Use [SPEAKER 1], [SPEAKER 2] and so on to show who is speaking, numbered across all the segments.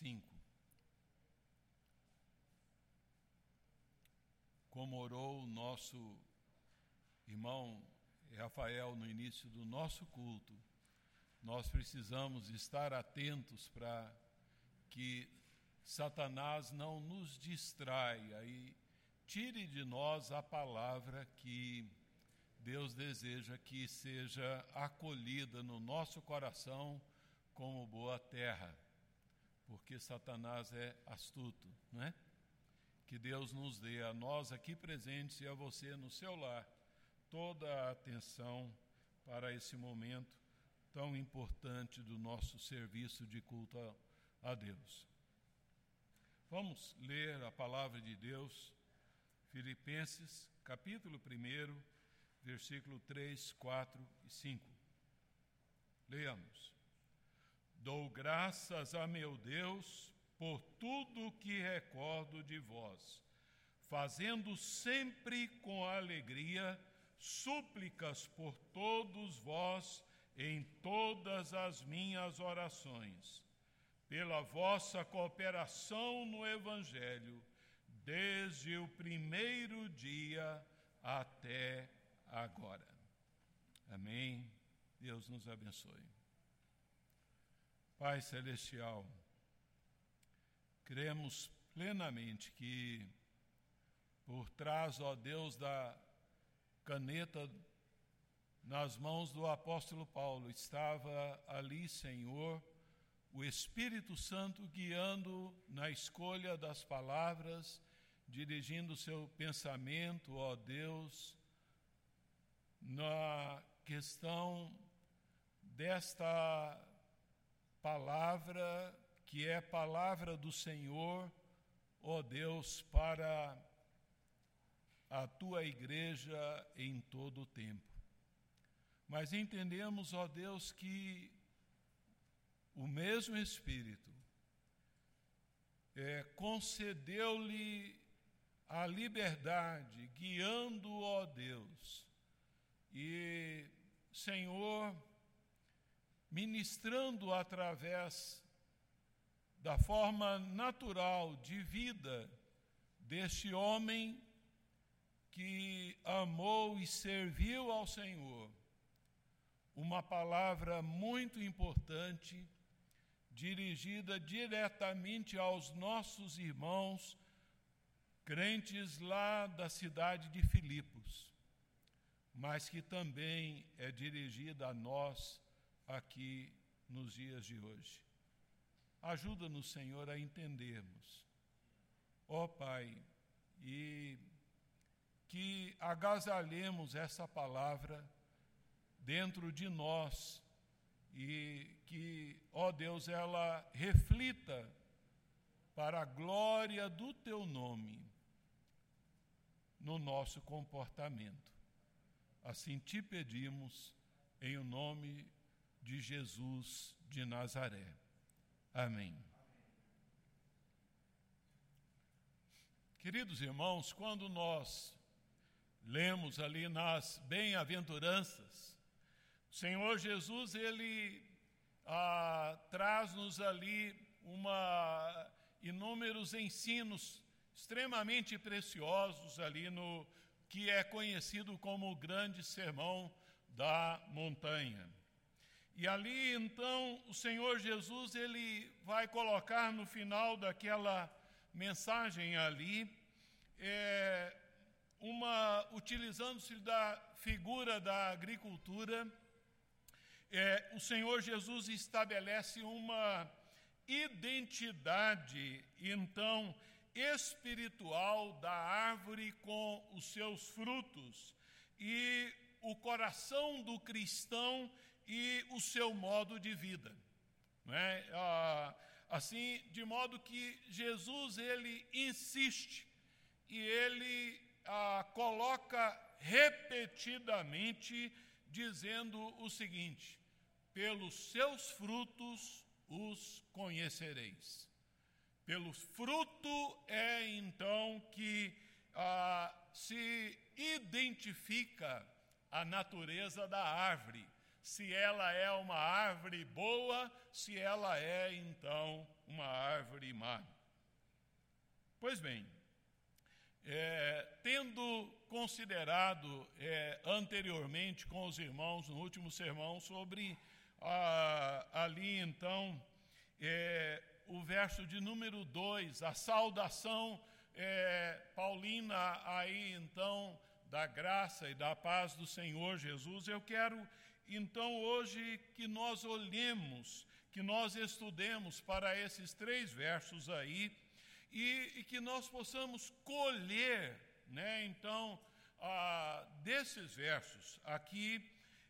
[SPEAKER 1] 5. Como orou o nosso irmão Rafael no início do nosso culto, nós precisamos estar atentos para que Satanás não nos distraia e tire de nós a palavra que Deus deseja que seja acolhida no nosso coração como boa terra, porque Satanás é astuto, não é? Que Deus nos dê a nós aqui presentes e a você no seu lar toda a atenção para esse momento tão importante do nosso serviço de culto a, Deus. Vamos ler a palavra de Deus, Filipenses, capítulo 1, versículo 3, 4 e 5. Leamos. Dou graças a meu Deus por tudo que recordo de vós, fazendo sempre com alegria súplicas por todos vós em todas as minhas orações, pela vossa cooperação no Evangelho, desde o primeiro dia até agora. Amém. Deus nos abençoe. Pai Celestial, cremos plenamente que por trás, ó Deus, da caneta nas mãos do apóstolo Paulo estava ali, Senhor, o Espírito Santo guiando na escolha das palavras, dirigindo o seu pensamento, ó Deus, na questão desta palavra, que é palavra do Senhor, ó Deus, para a tua igreja em todo o tempo. Mas entendemos, ó Deus, que o mesmo Espírito é, concedeu-lhe a liberdade, guiando, ó Deus, e, Senhor, ministrando através da forma natural de vida deste homem que amou e serviu ao Senhor, uma palavra muito importante dirigida diretamente aos nossos irmãos crentes lá da cidade de Filipos, mas que também é dirigida a nós aqui nos dias de hoje. Ajuda-nos, Senhor, a entendermos. Ó oh, Pai, e que agasalhemos essa palavra dentro de nós e que, ó Deus, ela reflita para a glória do teu nome no nosso comportamento. Assim te pedimos em o nome de Jesus de Nazaré. Amém. Queridos irmãos, quando nós lemos ali nas bem-aventuranças, o Senhor Jesus, ele ah, traz-nos ali uma, inúmeros ensinos extremamente preciosos ali no que é conhecido como o grande sermão da montanha. E ali então o Senhor Jesus ele vai colocar no final daquela mensagem ali é, uma utilizando-se da figura da agricultura, é, o Senhor Jesus estabelece uma identidade, então, espiritual da árvore com os seus frutos. E o coração do cristão e o seu modo de vida. É? Ah, assim, de modo que Jesus ele insiste e ele ah, coloca repetidamente dizendo o seguinte: pelos seus frutos os conhecereis. Pelo fruto é então que ah, se identifica a natureza da árvore, se ela é uma árvore boa, se ela é então uma árvore má. Pois bem, é, tendo considerado é, anteriormente com os irmãos, no último sermão, sobre ali então é, o verso de número 2, a saudação é, paulina aí então da graça e da paz do Senhor Jesus, eu quero então hoje que nós olhemos, que nós estudemos para esses três versos aí e, e que nós possamos colher, né, então, ah, desses versos aqui,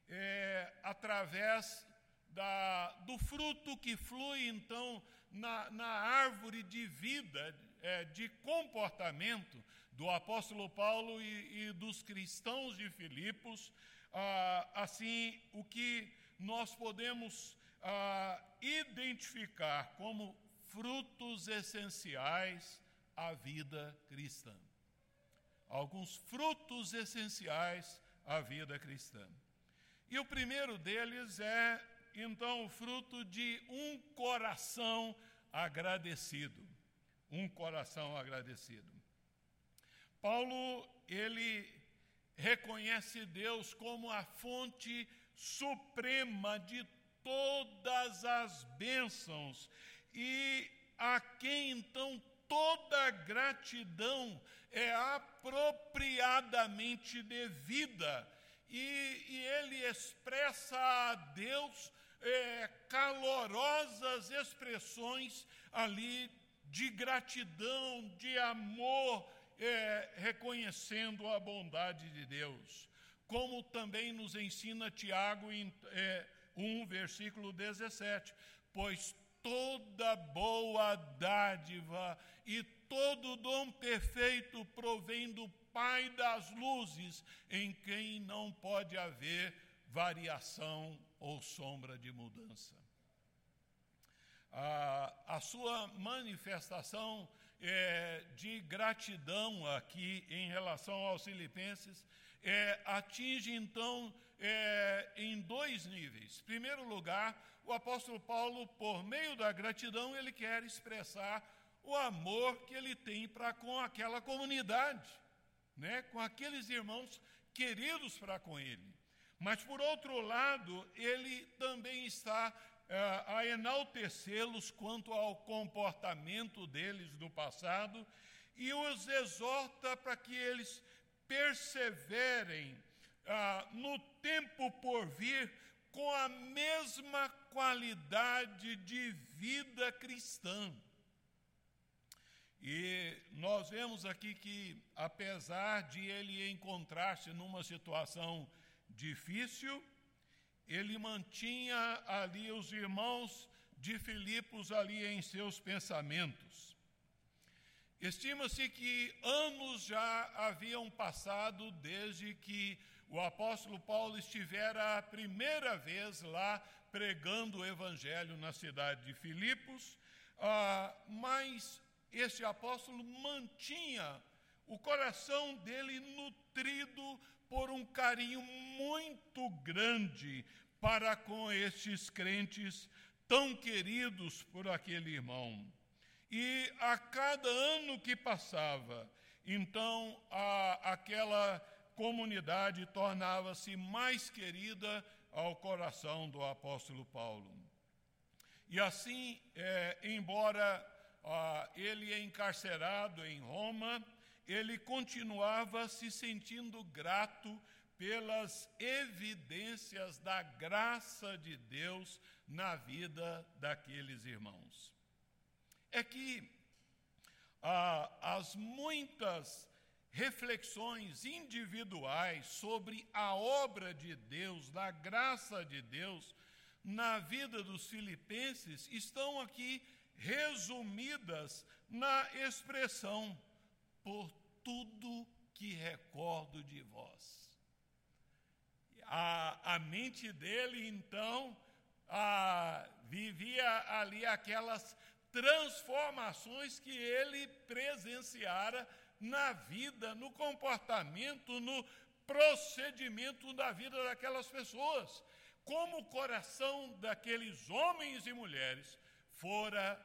[SPEAKER 1] é, através da, do fruto que flui, então, na, na árvore de vida, é, de comportamento do apóstolo Paulo e, e dos cristãos de Filipos, ah, assim, o que nós podemos ah, identificar como frutos essenciais à vida cristã. Alguns frutos essenciais à vida cristã. E o primeiro deles é, então, o fruto de um coração agradecido. Um coração agradecido. Paulo, ele reconhece Deus como a fonte suprema de todas as bênçãos e a quem então toda gratidão é apropriadamente devida. E, e ele expressa a Deus é, calorosas expressões ali de gratidão, de amor, é, reconhecendo a bondade de Deus. Como também nos ensina Tiago em é, 1, versículo 17: Pois toda boa dádiva e todo dom perfeito provém do Pai das luzes, em quem não pode haver variação ou sombra de mudança. A, a sua manifestação é, de gratidão aqui em relação aos filipenses é, atinge então é, em dois níveis. Em primeiro lugar, o apóstolo Paulo, por meio da gratidão, ele quer expressar o amor que ele tem para com aquela comunidade, né? com aqueles irmãos queridos para com ele. Mas, por outro lado, ele também está a enaltecê-los quanto ao comportamento deles no passado e os exorta para que eles perseverem ah, no tempo por vir com a mesma qualidade de vida cristã. E nós vemos aqui que, apesar de ele encontrar-se numa situação difícil, ele mantinha ali os irmãos de Filipos ali em seus pensamentos. Estima-se que anos já haviam passado desde que o apóstolo Paulo estivera a primeira vez lá pregando o evangelho na cidade de Filipos, ah, mas este apóstolo mantinha o coração dele nutrido por um carinho muito grande para com estes crentes tão queridos por aquele irmão. E a cada ano que passava, então a, aquela comunidade tornava-se mais querida ao coração do apóstolo Paulo. E assim, é, embora ah, ele é encarcerado em Roma, ele continuava se sentindo grato pelas evidências da graça de Deus na vida daqueles irmãos. É que ah, as muitas reflexões individuais sobre a obra de Deus, da graça de Deus na vida dos filipenses estão aqui resumidas na expressão por tudo que recordo de vós. A, a mente dele, então, a, vivia ali aquelas transformações que ele presenciara na vida, no comportamento, no procedimento da vida daquelas pessoas. Como o coração daqueles homens e mulheres fora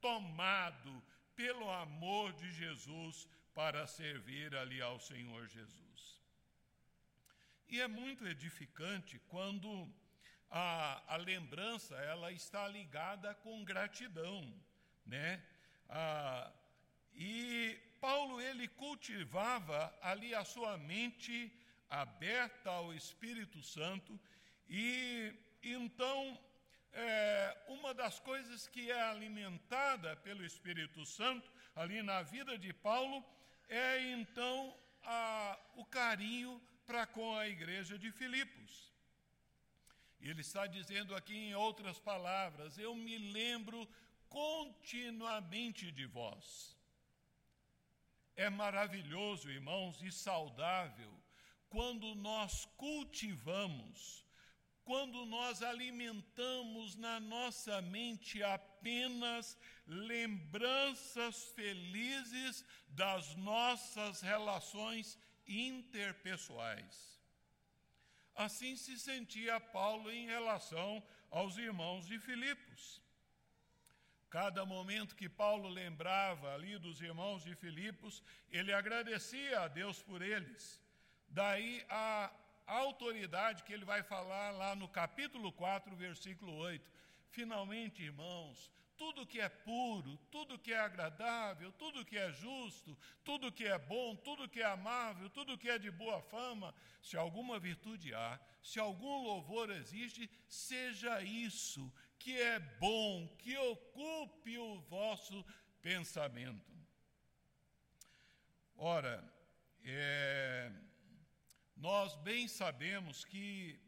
[SPEAKER 1] tomado pelo amor de Jesus para servir ali ao Senhor Jesus. E é muito edificante quando a, a lembrança ela está ligada com gratidão, né? Ah, e Paulo ele cultivava ali a sua mente aberta ao Espírito Santo e então é, uma das coisas que é alimentada pelo Espírito Santo ali na vida de Paulo é então a, o carinho para com a igreja de Filipos. Ele está dizendo aqui em outras palavras: Eu me lembro continuamente de vós. É maravilhoso, irmãos, e saudável quando nós cultivamos, quando nós alimentamos na nossa mente apenas lembranças felizes das nossas relações interpessoais. Assim se sentia Paulo em relação aos irmãos de Filipos. Cada momento que Paulo lembrava ali dos irmãos de Filipos, ele agradecia a Deus por eles. Daí a autoridade que ele vai falar lá no capítulo 4, versículo 8. Finalmente, irmãos, tudo que é puro, tudo que é agradável, tudo que é justo, tudo que é bom, tudo que é amável, tudo que é de boa fama, se alguma virtude há, se algum louvor existe, seja isso que é bom, que ocupe o vosso pensamento. Ora, é, nós bem sabemos que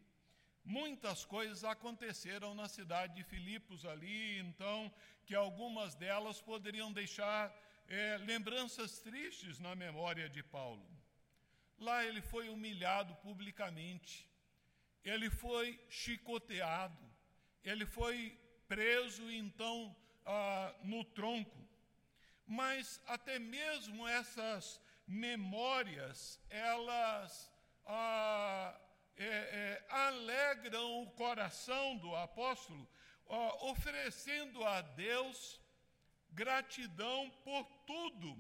[SPEAKER 1] muitas coisas aconteceram na cidade de Filipos ali, então, que algumas delas poderiam deixar é, lembranças tristes na memória de Paulo. Lá ele foi humilhado publicamente, ele foi chicoteado, ele foi preso então ah, no tronco. Mas até mesmo essas memórias, elas ah, é, é, alegram o coração do apóstolo, ah, oferecendo a Deus gratidão por tudo.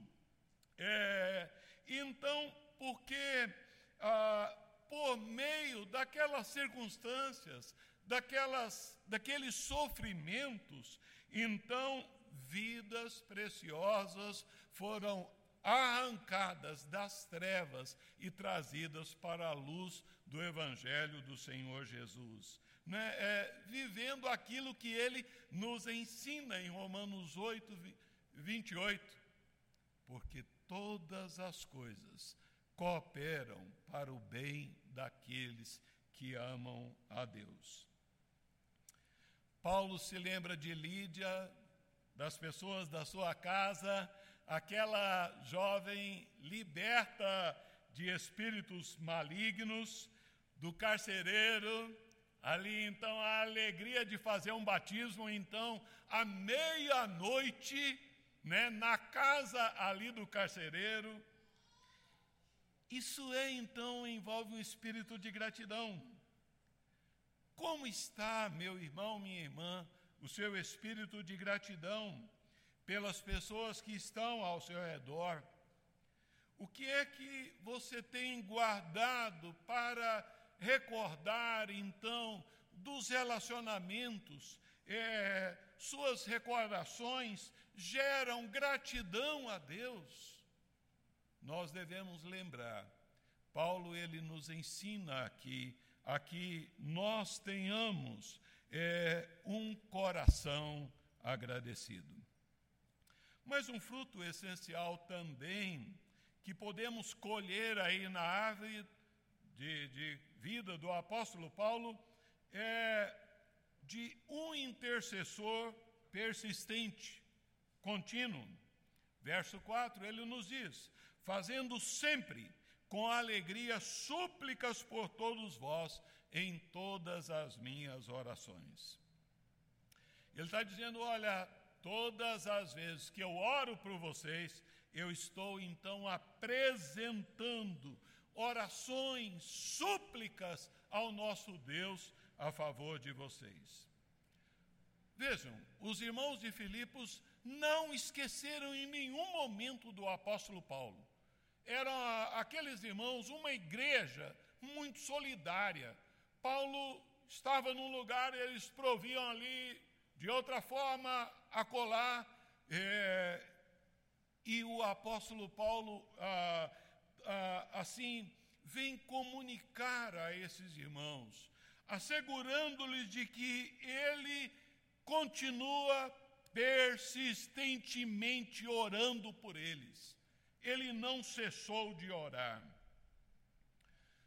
[SPEAKER 1] É, então, porque ah, por meio daquelas circunstâncias, daquelas, daqueles sofrimentos, então vidas preciosas foram arrancadas das trevas e trazidas para a luz do Evangelho do Senhor Jesus. Né? É, vivendo aquilo que ele nos ensina em Romanos 8, 28. Porque todas as coisas cooperam para o bem daqueles que amam a Deus. Paulo se lembra de Lídia, das pessoas da sua casa, aquela jovem liberta de espíritos malignos, do carcereiro, ali então a alegria de fazer um batismo, então à meia-noite, né, na casa ali do carcereiro. Isso é então envolve um espírito de gratidão. Como está, meu irmão, minha irmã, o seu espírito de gratidão? pelas pessoas que estão ao seu redor. O que é que você tem guardado para recordar, então, dos relacionamentos? É, suas recordações geram gratidão a Deus. Nós devemos lembrar, Paulo ele nos ensina aqui, a que nós tenhamos é, um coração agradecido. Mas um fruto essencial também, que podemos colher aí na árvore de, de vida do apóstolo Paulo, é de um intercessor persistente, contínuo. Verso 4, ele nos diz: fazendo sempre com alegria súplicas por todos vós em todas as minhas orações. Ele está dizendo: olha, Todas as vezes que eu oro por vocês, eu estou então apresentando orações, súplicas ao nosso Deus a favor de vocês. Vejam, os irmãos de Filipos não esqueceram em nenhum momento do apóstolo Paulo. Eram aqueles irmãos uma igreja muito solidária. Paulo estava num lugar, eles proviam ali, de outra forma, acolá. É, e o apóstolo Paulo, ah, ah, assim, vem comunicar a esses irmãos, assegurando-lhes de que ele continua persistentemente orando por eles. Ele não cessou de orar.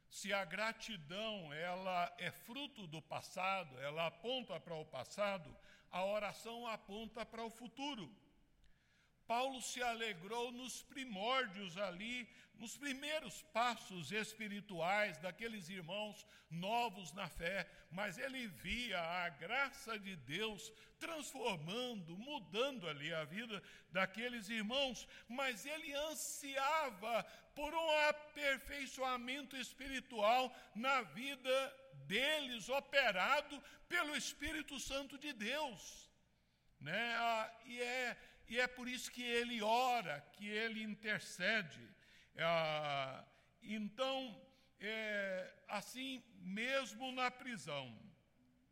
[SPEAKER 1] Se a gratidão ela é fruto do passado, ela aponta para o passado, a oração aponta para o futuro. Paulo se alegrou nos primórdios ali, nos primeiros passos espirituais daqueles irmãos novos na fé, mas ele via a graça de Deus transformando, mudando ali a vida daqueles irmãos, mas ele ansiava por um aperfeiçoamento espiritual na vida deles, operado pelo Espírito Santo de Deus. Né? Ah, e é e é por isso que ele ora, que ele intercede. Ah, então, é, assim, mesmo na prisão,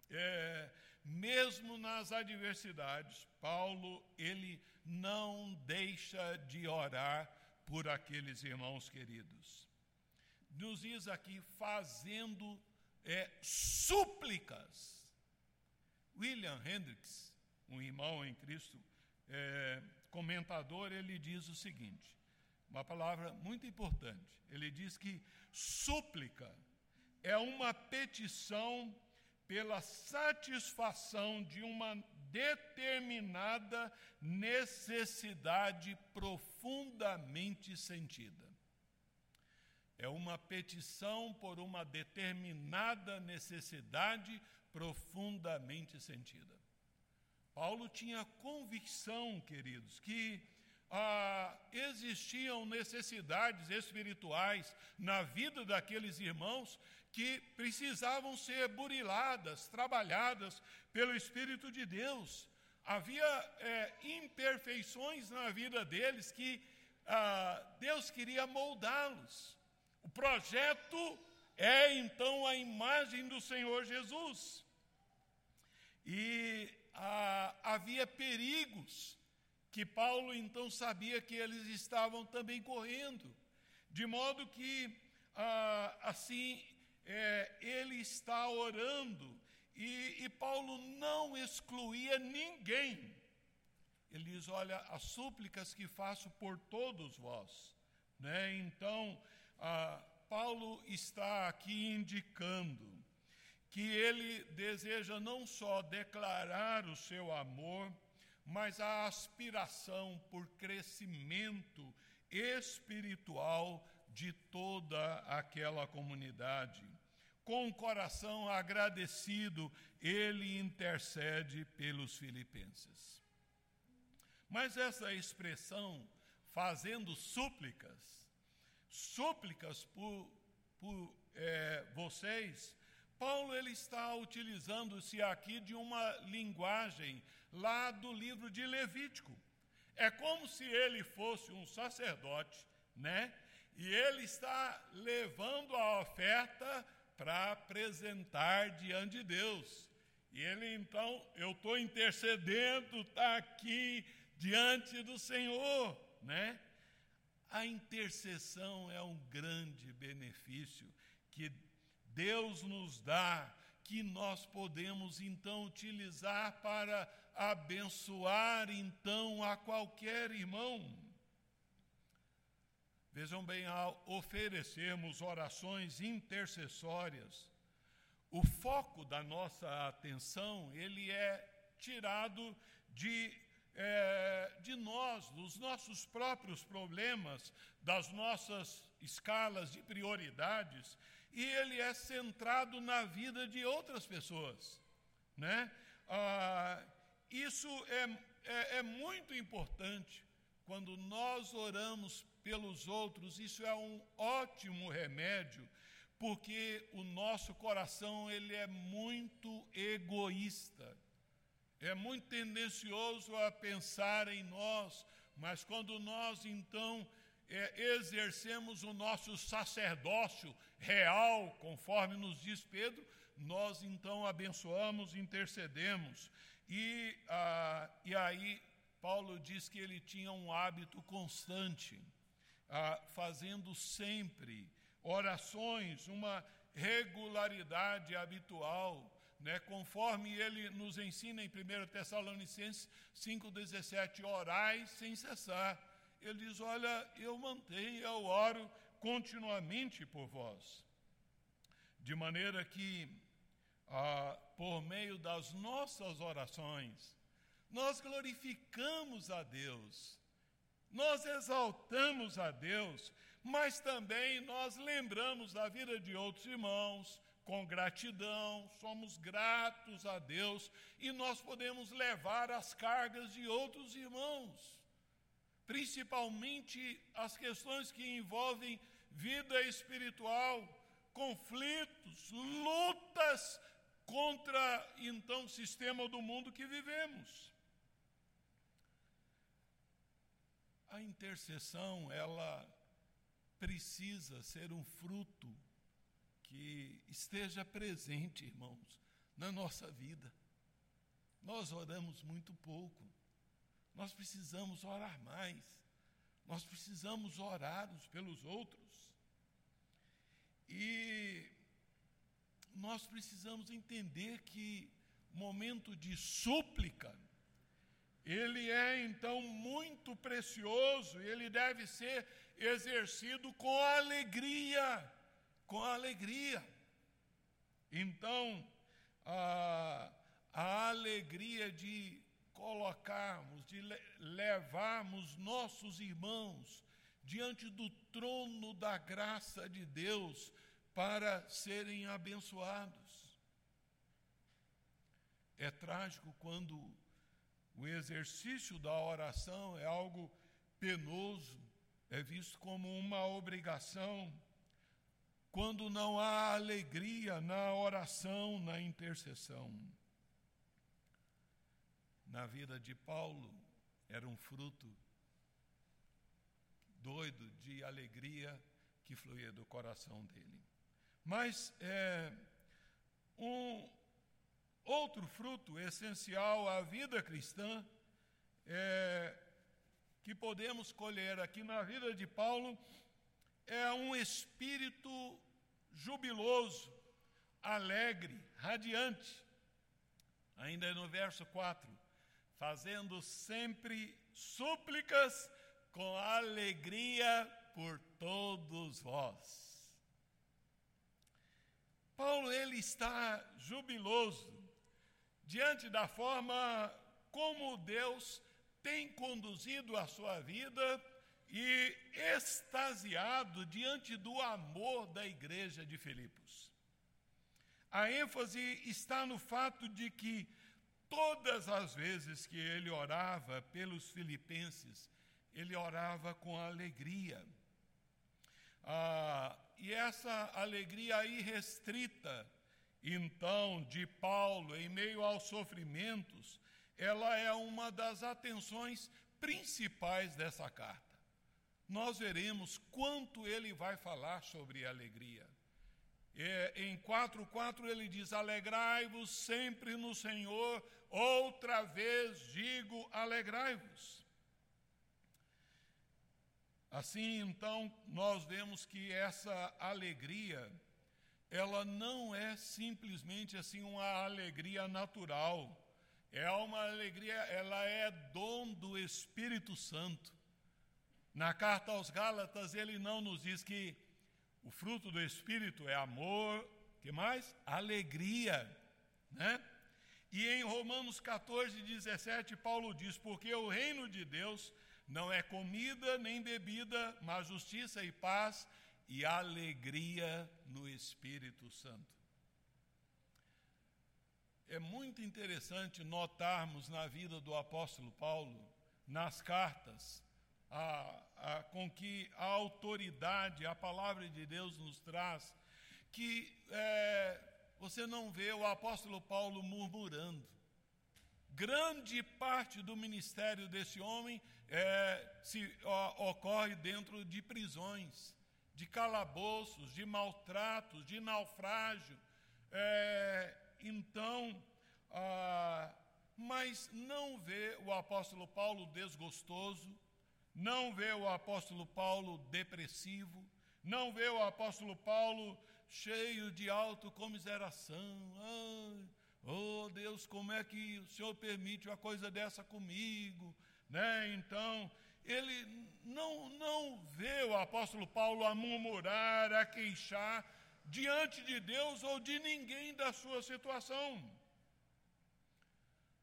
[SPEAKER 1] é, mesmo nas adversidades, Paulo, ele não deixa de orar por aqueles irmãos queridos. Nos diz aqui, fazendo é, súplicas. William Hendricks, um irmão em Cristo, é, comentador, ele diz o seguinte: uma palavra muito importante. Ele diz que súplica é uma petição pela satisfação de uma determinada necessidade profundamente sentida. É uma petição por uma determinada necessidade profundamente sentida. Paulo tinha convicção, queridos, que ah, existiam necessidades espirituais na vida daqueles irmãos que precisavam ser buriladas, trabalhadas pelo Espírito de Deus. Havia é, imperfeições na vida deles que ah, Deus queria moldá-los. O projeto é então a imagem do Senhor Jesus. E ah, havia perigos que Paulo então sabia que eles estavam também correndo, de modo que ah, assim é, ele está orando e, e Paulo não excluía ninguém. Ele diz: Olha, as súplicas que faço por todos vós. Né? Então, ah, Paulo está aqui indicando que ele deseja não só declarar o seu amor, mas a aspiração por crescimento espiritual de toda aquela comunidade. Com o coração agradecido, ele intercede pelos filipenses. Mas essa expressão, fazendo súplicas, súplicas por, por é, vocês, Paulo ele está utilizando-se aqui de uma linguagem lá do livro de Levítico. É como se ele fosse um sacerdote, né? E ele está levando a oferta para apresentar diante de Deus. E ele então, eu estou intercedendo, está aqui diante do Senhor, né? A intercessão é um grande benefício que Deus nos dá, que nós podemos então utilizar para abençoar então a qualquer irmão. Vejam bem, ao oferecermos orações intercessórias, o foco da nossa atenção ele é tirado de é, de nós, dos nossos próprios problemas, das nossas escalas de prioridades e ele é centrado na vida de outras pessoas. Né? Ah, isso é, é, é muito importante. Quando nós oramos pelos outros, isso é um ótimo remédio, porque o nosso coração ele é muito egoísta. é muito tendencioso a pensar em nós, mas quando nós então é, exercemos o nosso sacerdócio real, conforme nos diz Pedro, nós então abençoamos, intercedemos. E, ah, e aí, Paulo diz que ele tinha um hábito constante, ah, fazendo sempre orações, uma regularidade habitual, né, conforme ele nos ensina em 1 Tessalonicenses 5,17, orai sem cessar. Ele diz: Olha, eu mantenho, eu oro continuamente por vós. De maneira que, ah, por meio das nossas orações, nós glorificamos a Deus, nós exaltamos a Deus, mas também nós lembramos da vida de outros irmãos, com gratidão, somos gratos a Deus e nós podemos levar as cargas de outros irmãos, principalmente as questões que envolvem vida espiritual, conflitos, lutas contra então o sistema do mundo que vivemos. A intercessão, ela precisa ser um fruto que esteja presente, irmãos, na nossa vida. Nós oramos muito pouco. Nós precisamos orar mais. Nós precisamos orar uns pelos outros. E nós precisamos entender que momento de súplica, ele é então muito precioso, ele deve ser exercido com alegria com alegria. Então, a, a alegria de colocarmos, de levarmos nossos irmãos diante do trono da graça de Deus para serem abençoados. É trágico quando o exercício da oração é algo penoso, é visto como uma obrigação quando não há alegria na oração, na intercessão. Na vida de Paulo, era um fruto doido de alegria que fluía do coração dele. Mas é, um outro fruto essencial à vida cristã é, que podemos colher aqui na vida de Paulo é um espírito jubiloso, alegre, radiante. Ainda no verso 4, fazendo sempre súplicas com alegria por todos vós. Paulo ele está jubiloso diante da forma como Deus tem conduzido a sua vida e extasiado diante do amor da igreja de Filipos. A ênfase está no fato de que todas as vezes que ele orava pelos filipenses, ele orava com alegria. Ah, e essa alegria irrestrita, então, de Paulo, em meio aos sofrimentos, ela é uma das atenções principais dessa carta nós veremos quanto ele vai falar sobre alegria. É, em 4,4 ele diz: Alegrai-vos sempre no Senhor, outra vez digo, alegrai-vos. Assim, então, nós vemos que essa alegria, ela não é simplesmente assim uma alegria natural, é uma alegria, ela é dom do Espírito Santo. Na carta aos Gálatas, ele não nos diz que o fruto do Espírito é amor, que mais? Alegria, né? E em Romanos 14, 17, Paulo diz: Porque o reino de Deus não é comida nem bebida, mas justiça e paz e alegria no Espírito Santo. É muito interessante notarmos na vida do apóstolo Paulo, nas cartas, a, a, com que a autoridade, a palavra de Deus nos traz, que é, você não vê o apóstolo Paulo murmurando, grande parte do ministério desse homem é, se ó, ocorre dentro de prisões, de calabouços, de maltratos, de naufrágio. É, então, ah, mas não vê o apóstolo Paulo desgostoso, não vê o apóstolo Paulo depressivo, não vê o apóstolo Paulo cheio de autocomiseração. Ai, oh Deus, como é que o Senhor permite uma coisa dessa comigo? Né? Então, ele não, não vê o apóstolo Paulo a murmurar, a queixar diante de Deus ou de ninguém da sua situação.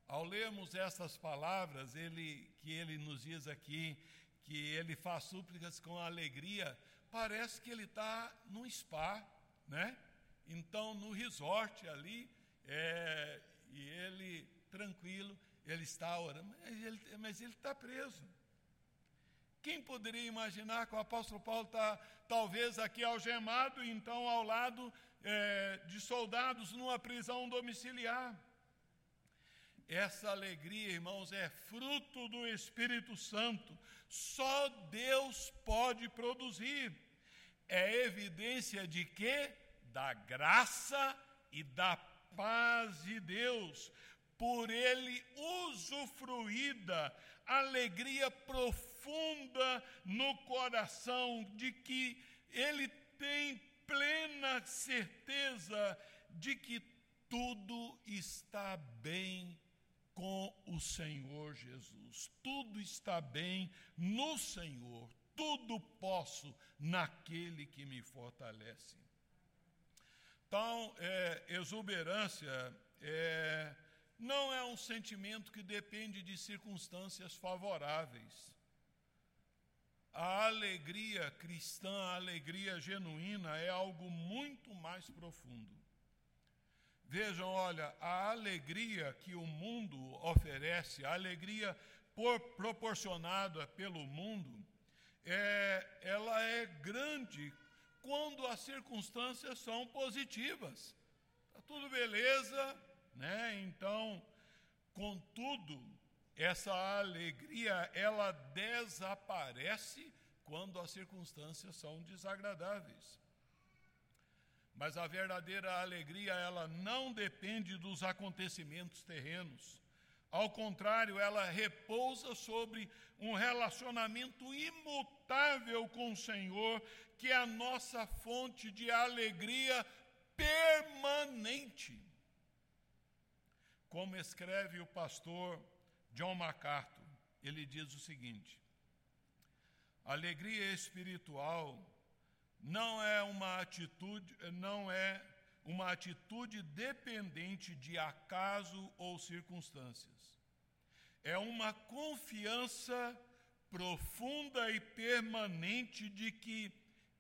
[SPEAKER 1] Ao lermos essas palavras, ele, que ele nos diz aqui, que ele faz súplicas com alegria, parece que ele está num spa, né? Então, no resort ali, é, e ele, tranquilo, ele está orando, mas ele está preso. Quem poderia imaginar que o apóstolo Paulo está, talvez, aqui algemado, então ao lado é, de soldados numa prisão domiciliar? Essa alegria, irmãos, é fruto do Espírito Santo. Só Deus pode produzir. É evidência de que? Da graça e da paz de Deus. Por ele usufruída, alegria profunda no coração de que ele tem plena certeza de que tudo está bem com o Senhor Jesus. Tudo está bem no Senhor. Tudo posso naquele que me fortalece. Então, é, exuberância é, não é um sentimento que depende de circunstâncias favoráveis. A alegria cristã, a alegria genuína, é algo muito mais profundo. Vejam, olha, a alegria que o mundo oferece, a alegria por, proporcionada pelo mundo, é, ela é grande quando as circunstâncias são positivas. Está tudo beleza, né? Então, contudo, essa alegria ela desaparece quando as circunstâncias são desagradáveis. Mas a verdadeira alegria, ela não depende dos acontecimentos terrenos. Ao contrário, ela repousa sobre um relacionamento imutável com o Senhor, que é a nossa fonte de alegria permanente. Como escreve o pastor John MacArthur, ele diz o seguinte: alegria espiritual não é uma atitude, não é uma atitude dependente de acaso ou circunstâncias. É uma confiança profunda e permanente de que,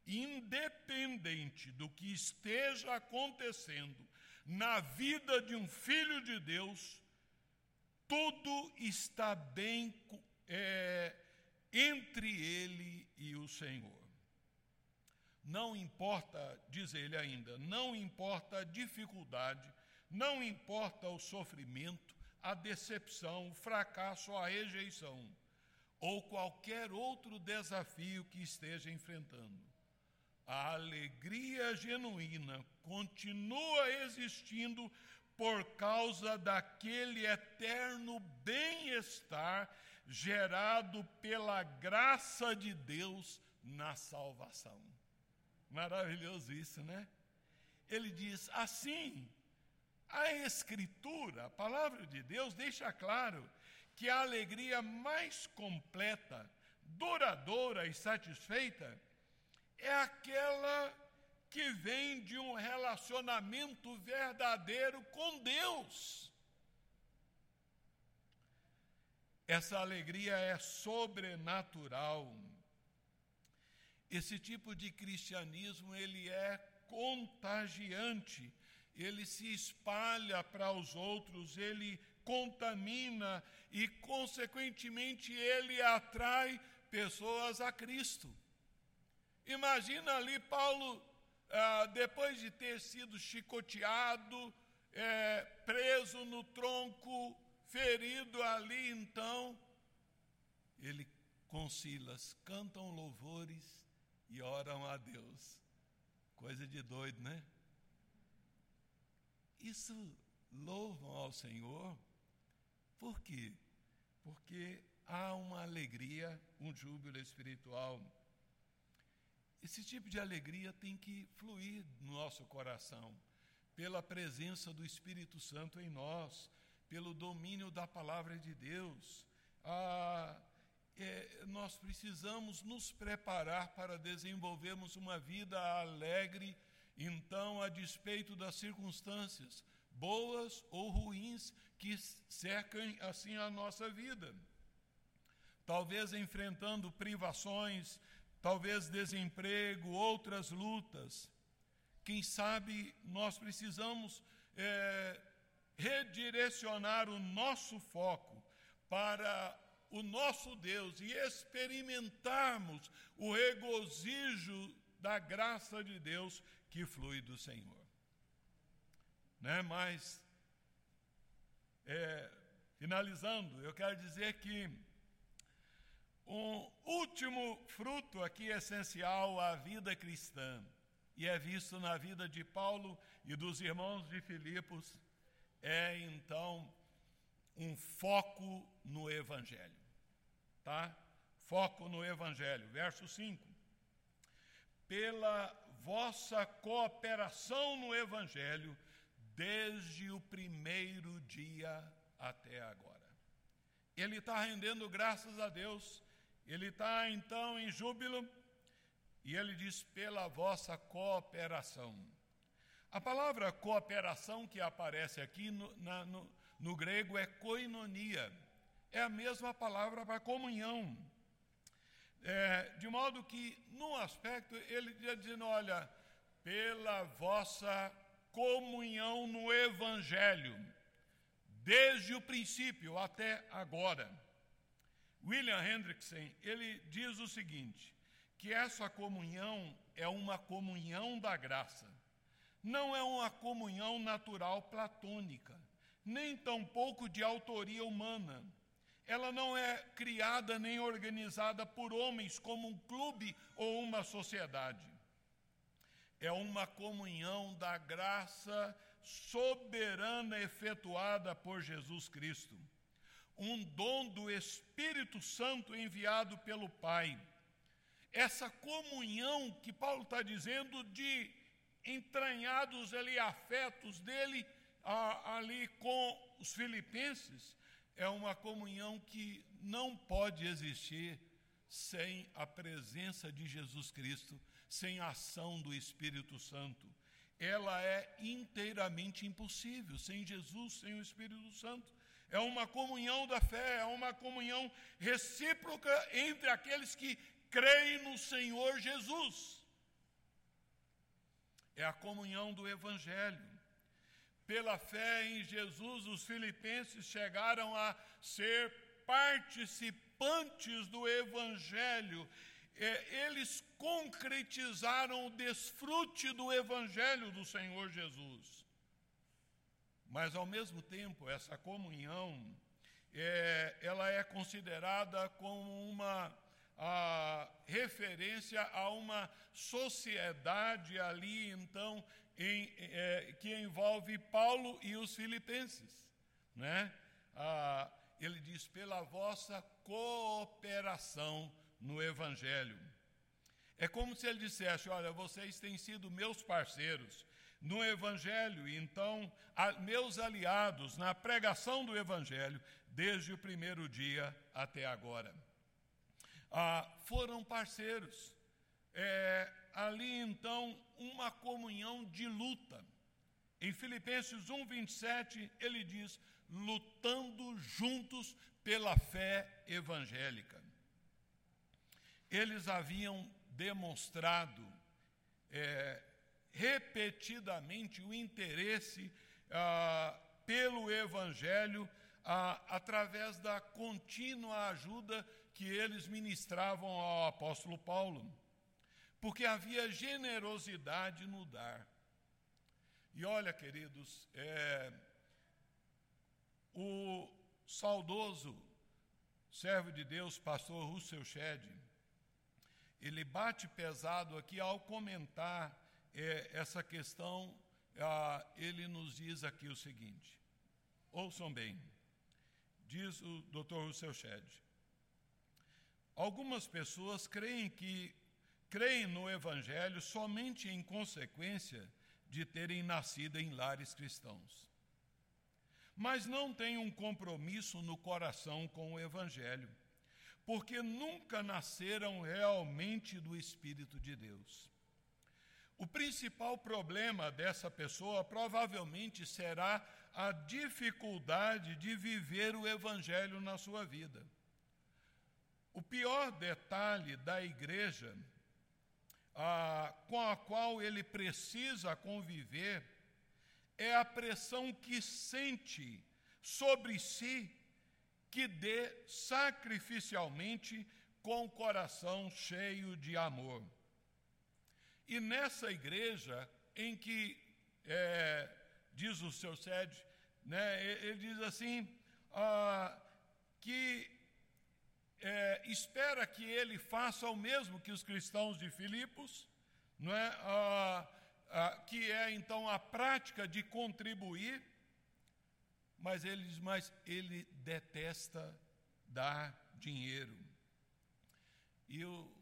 [SPEAKER 1] independente do que esteja acontecendo na vida de um filho de Deus, tudo está bem é, entre ele e o Senhor. Não importa, diz ele ainda, não importa a dificuldade, não importa o sofrimento, a decepção, o fracasso, a rejeição, ou qualquer outro desafio que esteja enfrentando. A alegria genuína continua existindo por causa daquele eterno bem-estar gerado pela graça de Deus na salvação. Maravilhoso isso, né? Ele diz assim: a Escritura, a palavra de Deus, deixa claro que a alegria mais completa, duradoura e satisfeita é aquela que vem de um relacionamento verdadeiro com Deus. Essa alegria é sobrenatural esse tipo de cristianismo ele é contagiante, ele se espalha para os outros, ele contamina e, consequentemente, ele atrai pessoas a Cristo. Imagina ali Paulo, ah, depois de ter sido chicoteado, é, preso no tronco, ferido ali, então, ele com Silas cantam louvores e oram a Deus. Coisa de doido, né? Isso louvam ao Senhor. Por quê? Porque há uma alegria, um júbilo espiritual. Esse tipo de alegria tem que fluir no nosso coração, pela presença do Espírito Santo em nós, pelo domínio da palavra de Deus. Ah, é, nós precisamos nos preparar para desenvolvermos uma vida alegre, então, a despeito das circunstâncias, boas ou ruins, que cercam assim a nossa vida. Talvez enfrentando privações, talvez desemprego, outras lutas. Quem sabe nós precisamos é, redirecionar o nosso foco para o nosso Deus e experimentarmos o regozijo da graça de Deus que flui do Senhor. Né? Mas, é, finalizando, eu quero dizer que um último fruto aqui essencial à vida cristã, e é visto na vida de Paulo e dos irmãos de Filipos, é então um foco no Evangelho. Tá? Foco no Evangelho. Verso 5. Pela vossa cooperação no Evangelho, desde o primeiro dia até agora. Ele está rendendo graças a Deus, ele está então em júbilo, e ele diz: pela vossa cooperação. A palavra cooperação que aparece aqui no, na, no, no grego é koinonia, é a mesma palavra para comunhão. É, de modo que, num aspecto, ele está dizendo: olha, pela vossa comunhão no Evangelho, desde o princípio até agora. William Hendrickson, ele diz o seguinte, que essa comunhão é uma comunhão da graça, não é uma comunhão natural platônica, nem tampouco de autoria humana. Ela não é criada nem organizada por homens como um clube ou uma sociedade é uma comunhão da graça soberana efetuada por Jesus Cristo, um dom do Espírito Santo enviado pelo Pai. Essa comunhão que Paulo está dizendo de entranhados ali afetos dele ali com os filipenses, é uma comunhão que não pode existir sem a presença de Jesus Cristo sem a ação do Espírito Santo. Ela é inteiramente impossível sem Jesus, sem o Espírito Santo. É uma comunhão da fé, é uma comunhão recíproca entre aqueles que creem no Senhor Jesus. É a comunhão do Evangelho. Pela fé em Jesus, os filipenses chegaram a ser participantes do Evangelho é, eles concretizaram o desfrute do Evangelho do Senhor Jesus. Mas, ao mesmo tempo, essa comunhão, é, ela é considerada como uma a, referência a uma sociedade ali, então, em, é, que envolve Paulo e os filipenses. Né? Ah, ele diz: pela vossa cooperação no Evangelho. É como se ele dissesse: Olha, vocês têm sido meus parceiros no Evangelho, então, a, meus aliados na pregação do Evangelho, desde o primeiro dia até agora. Ah, foram parceiros. É, ali, então, uma comunhão de luta. Em Filipenses 1, 27, ele diz: lutando juntos pela fé evangélica eles haviam demonstrado é, repetidamente o interesse ah, pelo Evangelho ah, através da contínua ajuda que eles ministravam ao apóstolo Paulo, porque havia generosidade no dar. E olha, queridos, é, o saudoso servo de Deus, pastor Russell Shedd, ele bate pesado aqui ao comentar é, essa questão, ah, ele nos diz aqui o seguinte: ouçam bem, diz o Dr. Russell Shedd. Algumas pessoas creem que creem no Evangelho somente em consequência de terem nascido em lares cristãos. Mas não têm um compromisso no coração com o Evangelho, porque nunca nasceram realmente do Espírito de Deus. O principal problema dessa pessoa provavelmente será a dificuldade de viver o Evangelho na sua vida. O pior detalhe da igreja ah, com a qual ele precisa conviver é a pressão que sente sobre si que dê sacrificialmente com o coração cheio de amor. E nessa igreja em que, é, diz o seu sede, né, ele diz assim, ah, que é, espera que ele faça o mesmo que os cristãos de Filipos, não é? Ah, ah, que é então a prática de contribuir, mas ele diz, mas ele detesta dar dinheiro. E o,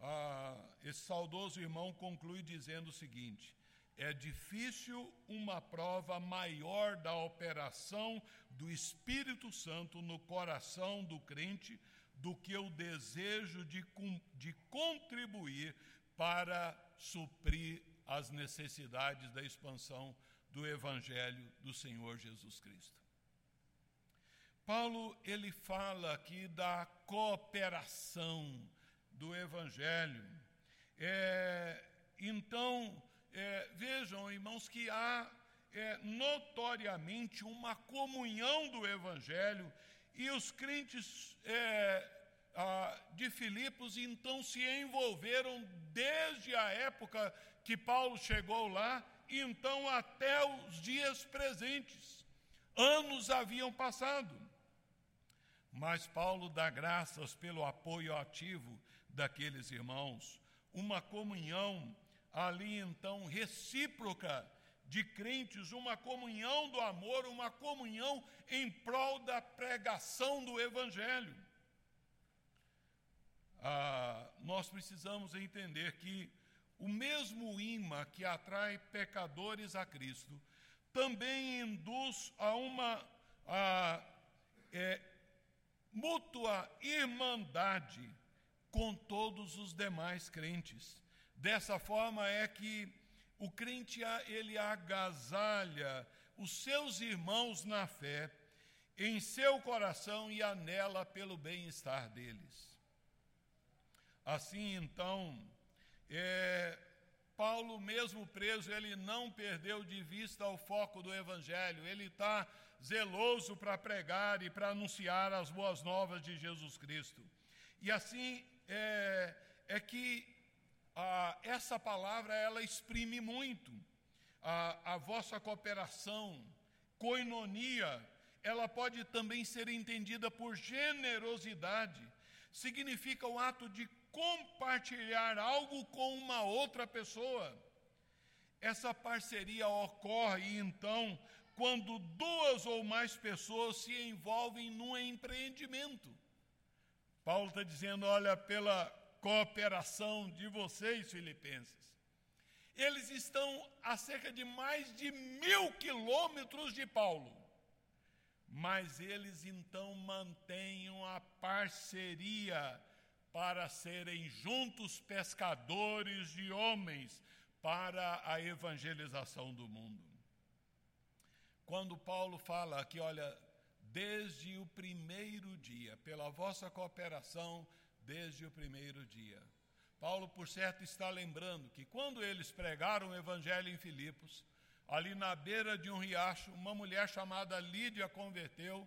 [SPEAKER 1] ah, esse saudoso irmão conclui dizendo o seguinte: é difícil uma prova maior da operação do Espírito Santo no coração do crente do que o desejo de, de contribuir para suprir as necessidades da expansão do Evangelho do Senhor Jesus Cristo. Paulo ele fala aqui da cooperação do Evangelho. É, então, é, vejam, irmãos, que há é, notoriamente uma comunhão do Evangelho e os crentes é, ah, de Filipos então se envolveram desde a época que Paulo chegou lá, então até os dias presentes. Anos haviam passado. Mas Paulo dá graças pelo apoio ativo daqueles irmãos, uma comunhão ali então recíproca de crentes, uma comunhão do amor, uma comunhão em prol da pregação do Evangelho. Ah, nós precisamos entender que o mesmo imã que atrai pecadores a Cristo também induz a uma a, é, mútua irmandade com todos os demais crentes. Dessa forma é que o crente ele agasalha os seus irmãos na fé em seu coração e anela pelo bem-estar deles. Assim, então, é, Paulo, mesmo preso, ele não perdeu de vista o foco do Evangelho, ele está zeloso para pregar e para anunciar as boas novas de Jesus Cristo. E assim é, é que ah, essa palavra ela exprime muito a, a vossa cooperação, coinonia, ela pode também ser entendida por generosidade, significa o ato de compartilhar algo com uma outra pessoa. Essa parceria ocorre então quando duas ou mais pessoas se envolvem num empreendimento. Paulo está dizendo: olha, pela cooperação de vocês, filipenses. Eles estão a cerca de mais de mil quilômetros de Paulo, mas eles então mantêm a parceria para serem juntos pescadores de homens para a evangelização do mundo. Quando Paulo fala aqui, olha, desde o primeiro dia, pela vossa cooperação, desde o primeiro dia. Paulo, por certo, está lembrando que quando eles pregaram o evangelho em Filipos, ali na beira de um riacho, uma mulher chamada Lídia converteu,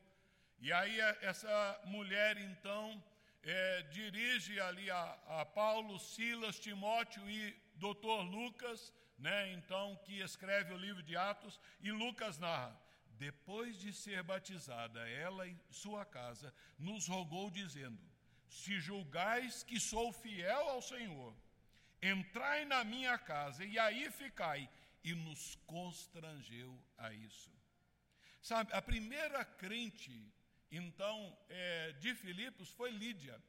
[SPEAKER 1] e aí essa mulher então é, dirige ali a, a, Paulo, Silas, Timóteo e doutor Lucas, né, então, que escreve o livro de Atos, e Lucas narra. depois de ser batizada, ela e sua casa, nos rogou, dizendo: Se julgais que sou fiel ao Senhor, entrai na minha casa e aí ficai. E nos constrangeu a isso. Sabe, a primeira crente, então, é, de Filipos foi Lídia.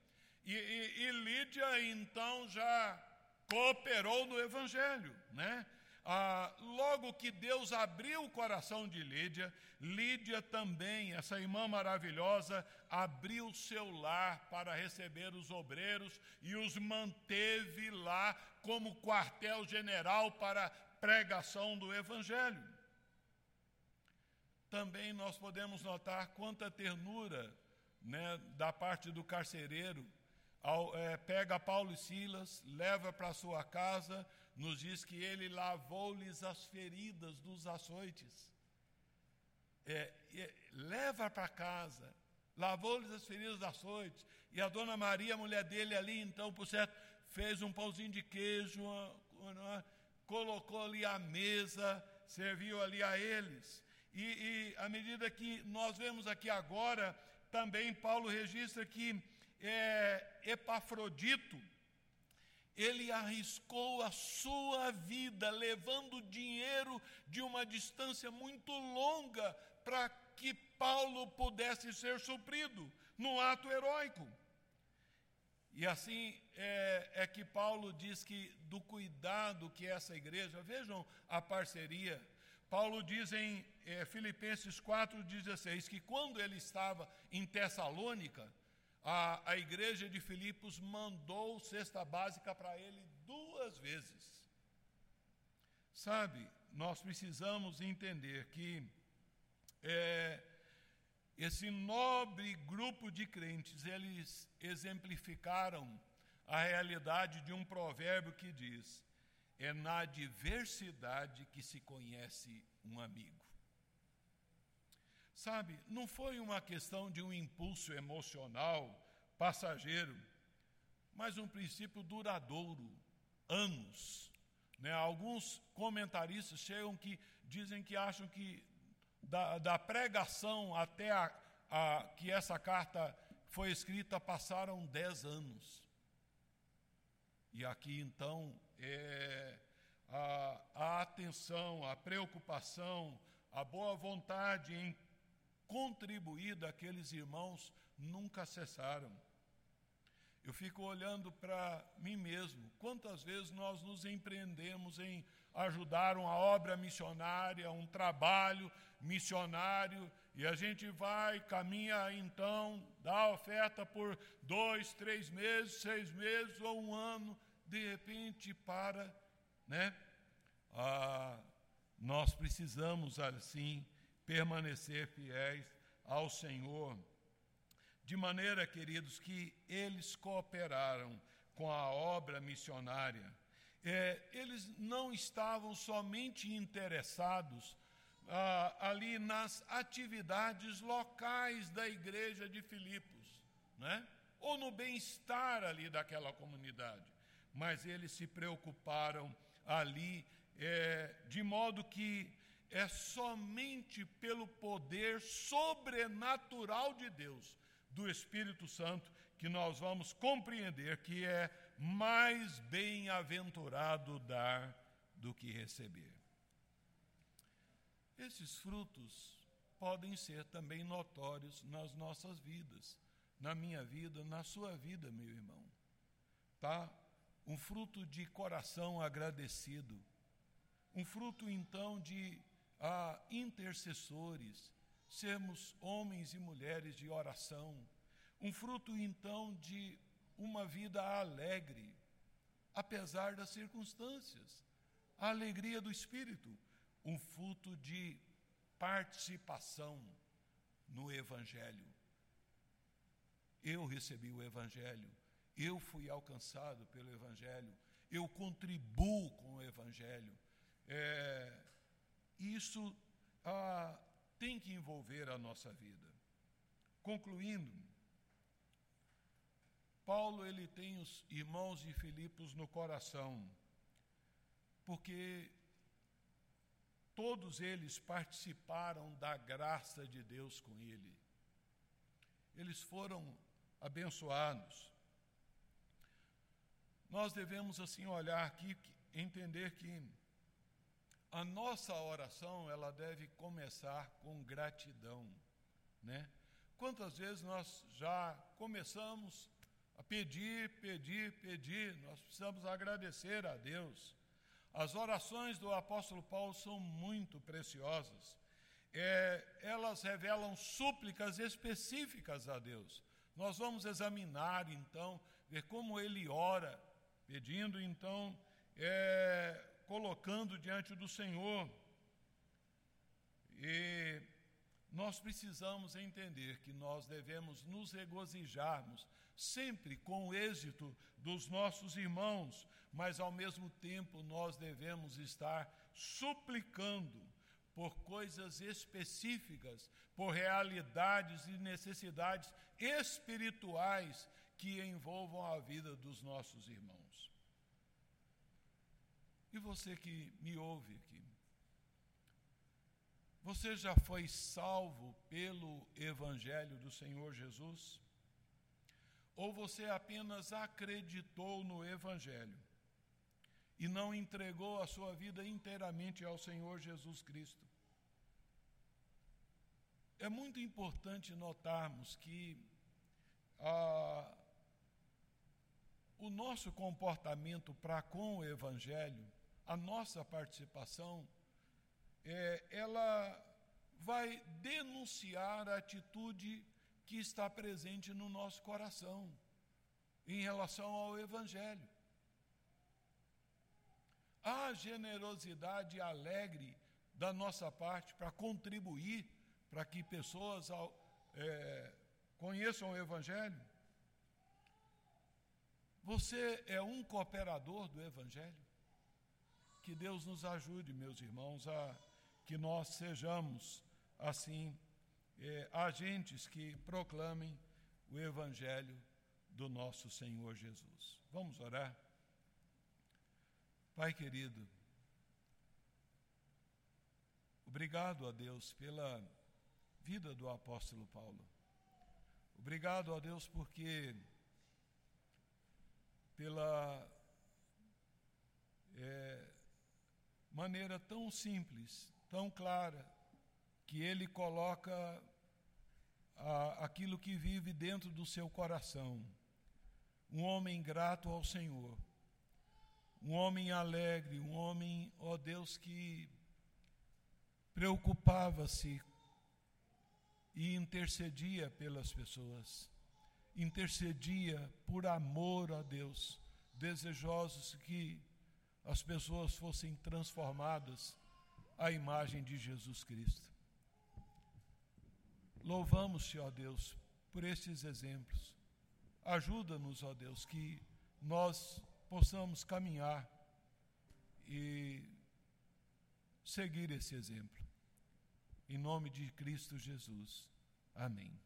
[SPEAKER 1] E, e, e Lídia, então, já cooperou no Evangelho, né? Ah, logo que Deus abriu o coração de Lídia, Lídia também, essa irmã maravilhosa, abriu seu lar para receber os obreiros e os manteve lá como quartel-general para pregação do Evangelho. Também nós podemos notar quanta ternura né, da parte do carcereiro. Ao, é, pega Paulo e Silas, leva para sua casa, nos diz que ele lavou-lhes as feridas dos açoites. É, é, leva para casa, lavou-lhes as feridas dos açoites. E a dona Maria, a mulher dele ali, então, por certo, fez um pãozinho de queijo, uma, colocou ali a mesa, serviu ali a eles. E, e à medida que nós vemos aqui agora, também Paulo registra que é, Epafrodito, ele arriscou a sua vida, levando dinheiro de uma distância muito longa para que Paulo pudesse ser suprido no ato heróico. E assim é, é, que Paulo diz que do cuidado que essa igreja, vejam a parceria. Paulo diz em é, Filipenses 4,16 que quando ele estava em Tessalônica, a, a igreja de Filipos mandou cesta básica para ele duas vezes. Sabe, nós precisamos entender que é, esse nobre grupo de crentes, eles exemplificaram a realidade de um provérbio que diz: é na diversidade que se conhece um amigo. Sabe, não foi uma questão de um impulso emocional passageiro, mas um princípio duradouro, anos. Né? Alguns comentaristas chegam que dizem que acham que da, da pregação até a, a, que essa carta foi escrita passaram dez anos. E aqui então é, a, a atenção, a preocupação, a boa vontade em contribuir daqueles irmãos nunca cessaram. Eu fico olhando para mim mesmo. Quantas vezes nós nos empreendemos em ajudar uma obra missionária, um trabalho missionário, e a gente vai, caminha então, dá oferta por dois, três meses, seis meses ou um ano, de repente para, né? Ah, nós precisamos assim permanecer fiéis ao Senhor. De maneira, queridos, que eles cooperaram com a obra missionária. É, eles não estavam somente interessados ah, ali nas atividades locais da igreja de Filipos, né? ou no bem-estar ali daquela comunidade, mas eles se preocuparam ali, é, de modo que é somente pelo poder sobrenatural de Deus, do Espírito Santo, que nós vamos compreender que é mais bem-aventurado dar do que receber. Esses frutos podem ser também notórios nas nossas vidas, na minha vida, na sua vida, meu irmão. Tá? Um fruto de coração agradecido, um fruto então de a intercessores, sermos homens e mulheres de oração, um fruto então de uma vida alegre, apesar das circunstâncias, a alegria do Espírito, um fruto de participação no Evangelho. Eu recebi o Evangelho, eu fui alcançado pelo Evangelho, eu contribuo com o Evangelho. É, isso ah, tem que envolver a nossa vida. Concluindo, Paulo ele tem os irmãos de Filipos no coração, porque todos eles participaram da graça de Deus com ele. Eles foram abençoados. Nós devemos assim olhar aqui, entender que a nossa oração ela deve começar com gratidão, né? Quantas vezes nós já começamos a pedir, pedir, pedir, nós precisamos agradecer a Deus. As orações do apóstolo Paulo são muito preciosas. É, elas revelam súplicas específicas a Deus. Nós vamos examinar então, ver como ele ora, pedindo então, é, colocando diante do Senhor. E nós precisamos entender que nós devemos nos regozijarmos sempre com o êxito dos nossos irmãos, mas ao mesmo tempo nós devemos estar suplicando por coisas específicas, por realidades e necessidades espirituais que envolvam a vida dos nossos irmãos. E você que me ouve aqui, você já foi salvo pelo Evangelho do Senhor Jesus? Ou você apenas acreditou no Evangelho e não entregou a sua vida inteiramente ao Senhor Jesus Cristo? É muito importante notarmos que ah, o nosso comportamento para com o Evangelho, a nossa participação, é, ela vai denunciar a atitude que está presente no nosso coração em relação ao Evangelho. A generosidade alegre da nossa parte para contribuir para que pessoas é, conheçam o Evangelho. Você é um cooperador do Evangelho? Que Deus nos ajude, meus irmãos, a que nós sejamos assim é, agentes que proclamem o Evangelho do nosso Senhor Jesus. Vamos orar? Pai querido, obrigado a Deus pela vida do apóstolo Paulo. Obrigado a Deus porque, pela é, maneira tão simples, tão clara, que ele coloca aquilo que vive dentro do seu coração. Um homem grato ao Senhor, um homem alegre, um homem, ó Deus, que preocupava-se e intercedia pelas pessoas, intercedia por amor a Deus, desejosos que as pessoas fossem transformadas à imagem de Jesus Cristo. Louvamos-te, ó Deus, por estes exemplos. Ajuda-nos, ó Deus, que nós possamos caminhar e seguir esse exemplo. Em nome de Cristo Jesus. Amém.